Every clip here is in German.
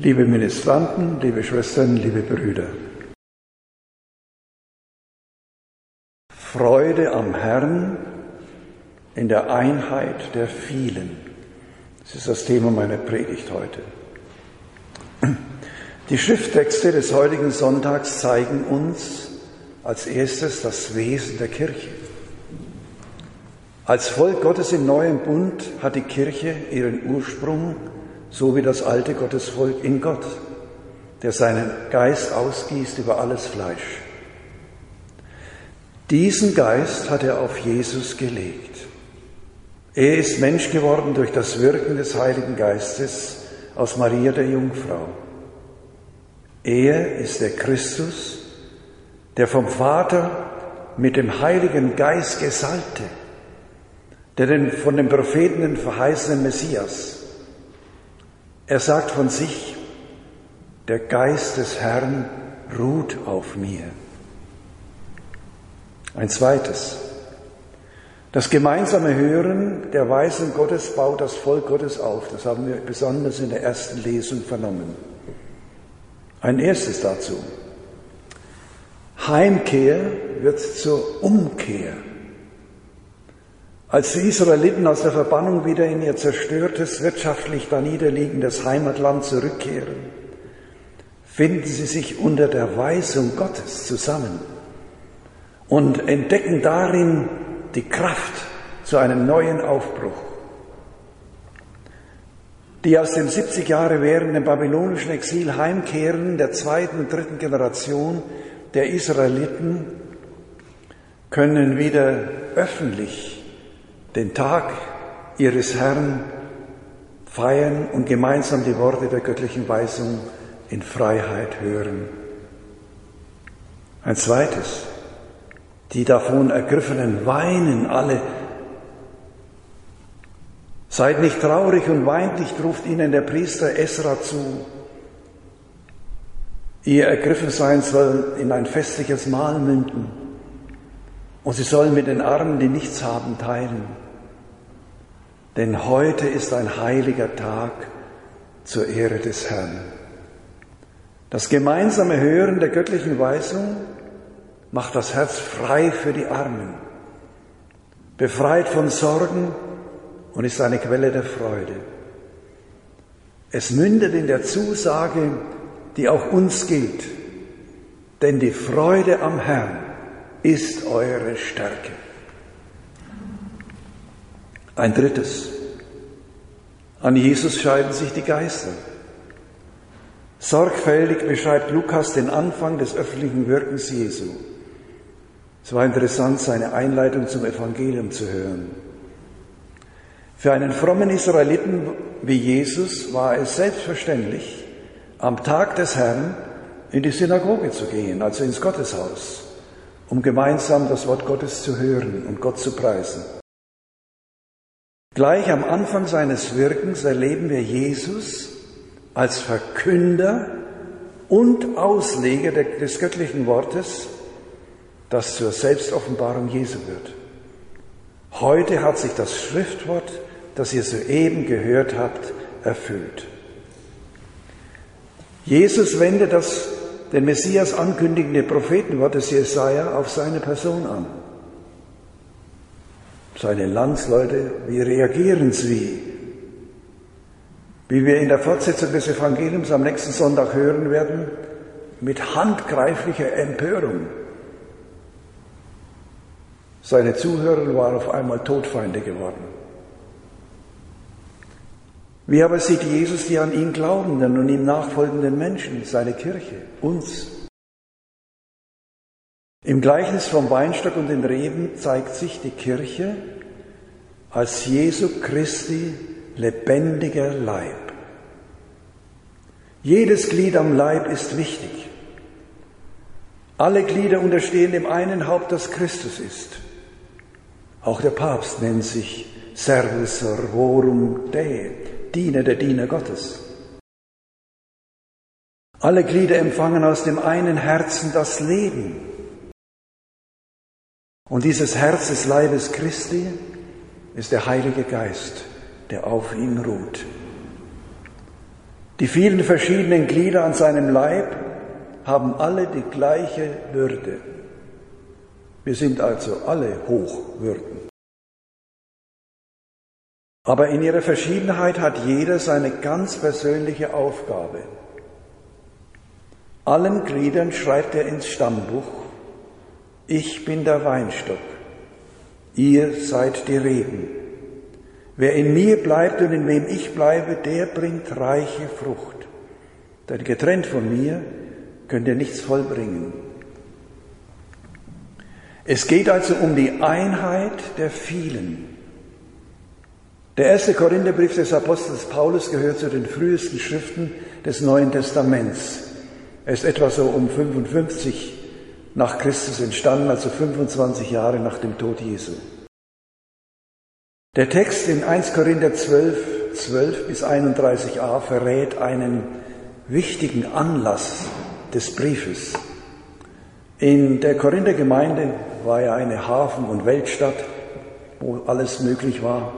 Liebe Ministranten, liebe Schwestern, liebe Brüder. Freude am Herrn in der Einheit der vielen. Das ist das Thema meiner Predigt heute. Die Schrifttexte des heutigen Sonntags zeigen uns als erstes das Wesen der Kirche. Als Volk Gottes im neuen Bund hat die Kirche ihren Ursprung so wie das alte Gottesvolk in Gott, der seinen Geist ausgießt über alles Fleisch. Diesen Geist hat er auf Jesus gelegt. Er ist Mensch geworden durch das Wirken des Heiligen Geistes aus Maria der Jungfrau. Er ist der Christus, der vom Vater mit dem Heiligen Geist gesalbte, der den von den Propheten verheißenen Messias, er sagt von sich, der Geist des Herrn ruht auf mir. Ein zweites. Das gemeinsame Hören der Weisen Gottes baut das Volk Gottes auf. Das haben wir besonders in der ersten Lesung vernommen. Ein erstes dazu. Heimkehr wird zur Umkehr. Als die Israeliten aus der Verbannung wieder in ihr zerstörtes, wirtschaftlich da niederliegendes Heimatland zurückkehren, finden sie sich unter der Weisung Gottes zusammen und entdecken darin die Kraft zu einem neuen Aufbruch. Die aus dem 70 Jahre währenden babylonischen Exil heimkehren, der zweiten und dritten Generation der Israeliten, können wieder öffentlich den Tag ihres Herrn feiern und gemeinsam die Worte der göttlichen Weisung in Freiheit hören. Ein zweites, die davon Ergriffenen weinen alle. Seid nicht traurig und weint nicht, ruft ihnen der Priester Esra zu. Ihr Ergriffensein soll in ein festliches Mahl münden und sie sollen mit den Armen, die nichts haben, teilen. Denn heute ist ein heiliger Tag zur Ehre des Herrn. Das gemeinsame Hören der göttlichen Weisung macht das Herz frei für die Armen, befreit von Sorgen und ist eine Quelle der Freude. Es mündet in der Zusage, die auch uns gilt, denn die Freude am Herrn ist eure Stärke. Ein drittes. An Jesus scheiden sich die Geister. Sorgfältig beschreibt Lukas den Anfang des öffentlichen Wirkens Jesu. Es war interessant, seine Einleitung zum Evangelium zu hören. Für einen frommen Israeliten wie Jesus war es selbstverständlich, am Tag des Herrn in die Synagoge zu gehen, also ins Gotteshaus, um gemeinsam das Wort Gottes zu hören und Gott zu preisen. Gleich am Anfang seines Wirkens erleben wir Jesus als Verkünder und Ausleger des göttlichen Wortes, das zur Selbstoffenbarung Jesu wird. Heute hat sich das Schriftwort, das ihr soeben gehört habt, erfüllt. Jesus wendet das den Messias ankündigende Prophetenwort des Jesaja auf seine Person an seine Landsleute, wie reagieren sie? Wie wir in der Fortsetzung des Evangeliums am nächsten Sonntag hören werden, mit handgreiflicher Empörung. Seine Zuhörer waren auf einmal Todfeinde geworden. Wie aber sieht Jesus die an ihn glaubenden und ihm nachfolgenden Menschen, seine Kirche, uns? Im Gleichnis vom Weinstock und den Reben zeigt sich die Kirche als Jesu Christi lebendiger Leib. Jedes Glied am Leib ist wichtig. Alle Glieder unterstehen dem einen Haupt, das Christus ist. Auch der Papst nennt sich Servus Servorum Dei, Diener der Diener Gottes. Alle Glieder empfangen aus dem einen Herzen das Leben. Und dieses Herz des Leibes Christi ist der Heilige Geist, der auf ihm ruht. Die vielen verschiedenen Glieder an seinem Leib haben alle die gleiche Würde. Wir sind also alle Hochwürden. Aber in ihrer Verschiedenheit hat jeder seine ganz persönliche Aufgabe. Allen Gliedern schreibt er ins Stammbuch, ich bin der Weinstock, ihr seid die Reben. Wer in mir bleibt und in wem ich bleibe, der bringt reiche Frucht. Denn getrennt von mir könnt ihr nichts vollbringen. Es geht also um die Einheit der vielen. Der erste Korintherbrief des Apostels Paulus gehört zu den frühesten Schriften des Neuen Testaments. Er ist etwa so um 55 nach Christus entstanden, also 25 Jahre nach dem Tod Jesu. Der Text in 1 Korinther 12, 12 bis 31a verrät einen wichtigen Anlass des Briefes. In der Korinther Gemeinde war ja eine Hafen- und Weltstadt, wo alles möglich war,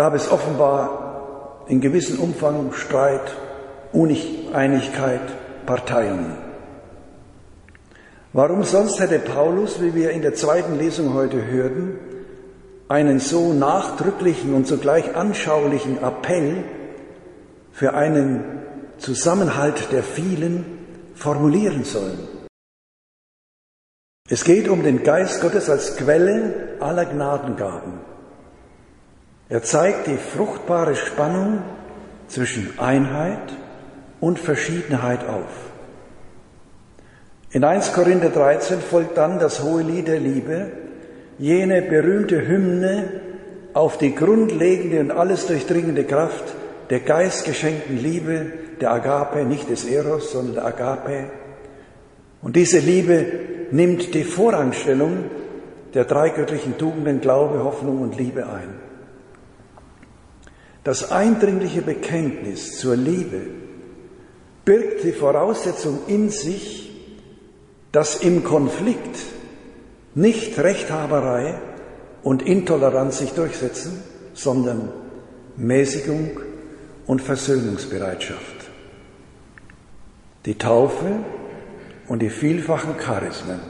gab es offenbar in gewissem Umfang Streit, Uneinigkeit, Parteien. Warum sonst hätte Paulus, wie wir in der zweiten Lesung heute hörten, einen so nachdrücklichen und zugleich anschaulichen Appell für einen Zusammenhalt der vielen formulieren sollen? Es geht um den Geist Gottes als Quelle aller Gnadengaben. Er zeigt die fruchtbare Spannung zwischen Einheit und Verschiedenheit auf. In 1 Korinther 13 folgt dann das hohe Lied der Liebe, jene berühmte Hymne auf die grundlegende und alles durchdringende Kraft der geistgeschenkten Liebe, der Agape, nicht des Eros, sondern der Agape. Und diese Liebe nimmt die Vorrangstellung der drei göttlichen Tugenden Glaube, Hoffnung und Liebe ein. Das eindringliche Bekenntnis zur Liebe birgt die Voraussetzung in sich, dass im Konflikt nicht Rechthaberei und Intoleranz sich durchsetzen, sondern Mäßigung und Versöhnungsbereitschaft. Die Taufe und die vielfachen Charismen.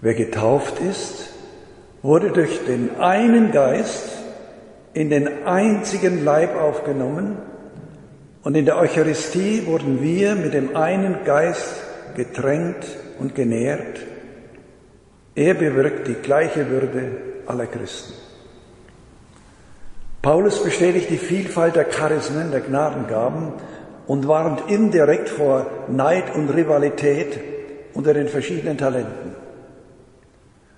Wer getauft ist, wurde durch den einen Geist in den einzigen Leib aufgenommen und in der Eucharistie wurden wir mit dem einen Geist getränkt und genährt. Er bewirkt die gleiche Würde aller Christen. Paulus bestätigt die Vielfalt der Charismen, der Gnadengaben und warnt indirekt vor Neid und Rivalität unter den verschiedenen Talenten.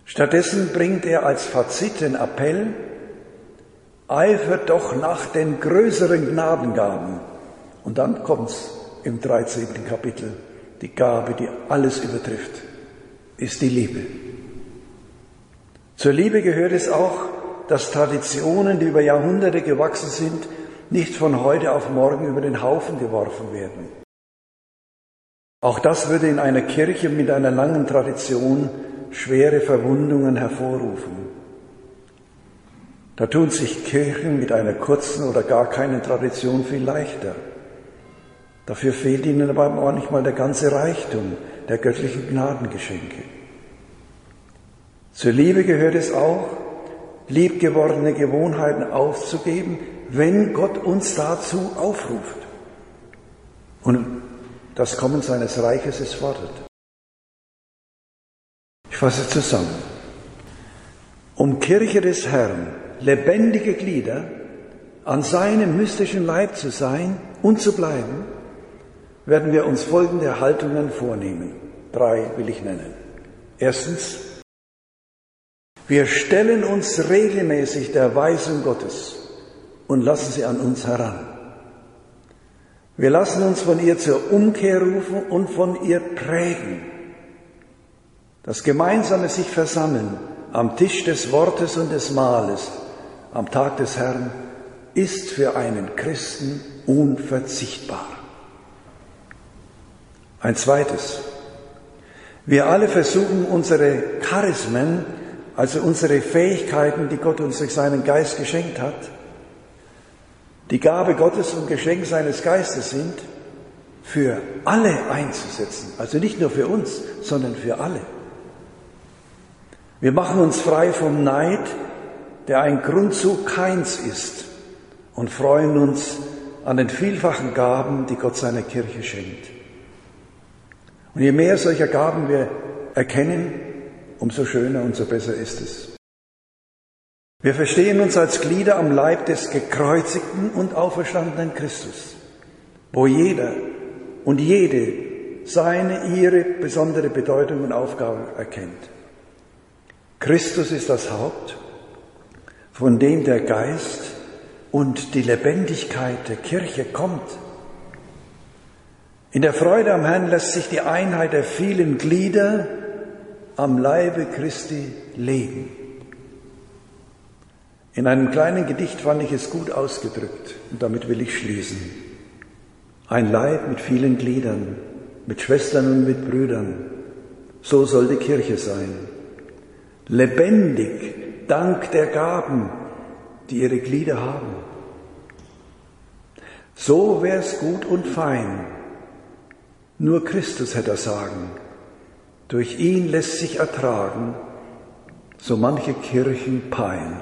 Stattdessen bringt er als Fazit den Appell, eifert doch nach den größeren Gnadengaben. Und dann kommt's im 13. Kapitel. Die Gabe, die alles übertrifft, ist die Liebe. Zur Liebe gehört es auch, dass Traditionen, die über Jahrhunderte gewachsen sind, nicht von heute auf morgen über den Haufen geworfen werden. Auch das würde in einer Kirche mit einer langen Tradition schwere Verwundungen hervorrufen. Da tun sich Kirchen mit einer kurzen oder gar keinen Tradition viel leichter. Dafür fehlt ihnen aber auch nicht mal der ganze Reichtum der göttlichen Gnadengeschenke. Zur Liebe gehört es auch, liebgewordene Gewohnheiten aufzugeben, wenn Gott uns dazu aufruft. Und das Kommen seines Reiches ist fordert. Ich fasse zusammen. Um Kirche des Herrn lebendige Glieder an seinem mystischen Leib zu sein und zu bleiben, werden wir uns folgende Haltungen vornehmen. Drei will ich nennen. Erstens, wir stellen uns regelmäßig der Weisung Gottes und lassen sie an uns heran. Wir lassen uns von ihr zur Umkehr rufen und von ihr prägen. Das gemeinsame sich versammeln am Tisch des Wortes und des Mahles am Tag des Herrn ist für einen Christen unverzichtbar. Ein zweites. Wir alle versuchen unsere Charismen, also unsere Fähigkeiten, die Gott uns durch seinen Geist geschenkt hat, die Gabe Gottes und Geschenk seines Geistes sind, für alle einzusetzen. Also nicht nur für uns, sondern für alle. Wir machen uns frei vom Neid, der ein Grundzug Keins ist, und freuen uns an den vielfachen Gaben, die Gott seiner Kirche schenkt. Und je mehr solcher Gaben wir erkennen, umso schöner, umso besser ist es. Wir verstehen uns als Glieder am Leib des gekreuzigten und auferstandenen Christus, wo jeder und jede seine, ihre besondere Bedeutung und Aufgabe erkennt. Christus ist das Haupt, von dem der Geist und die Lebendigkeit der Kirche kommt. In der Freude am Herrn lässt sich die Einheit der vielen Glieder am Leibe Christi leben. In einem kleinen Gedicht fand ich es gut ausgedrückt und damit will ich schließen. Ein Leib mit vielen Gliedern, mit Schwestern und mit Brüdern, so soll die Kirche sein. Lebendig dank der Gaben, die ihre Glieder haben. So wär's gut und fein. Nur Christus hätte er sagen. Durch ihn lässt sich ertragen so manche Kirchen Pein.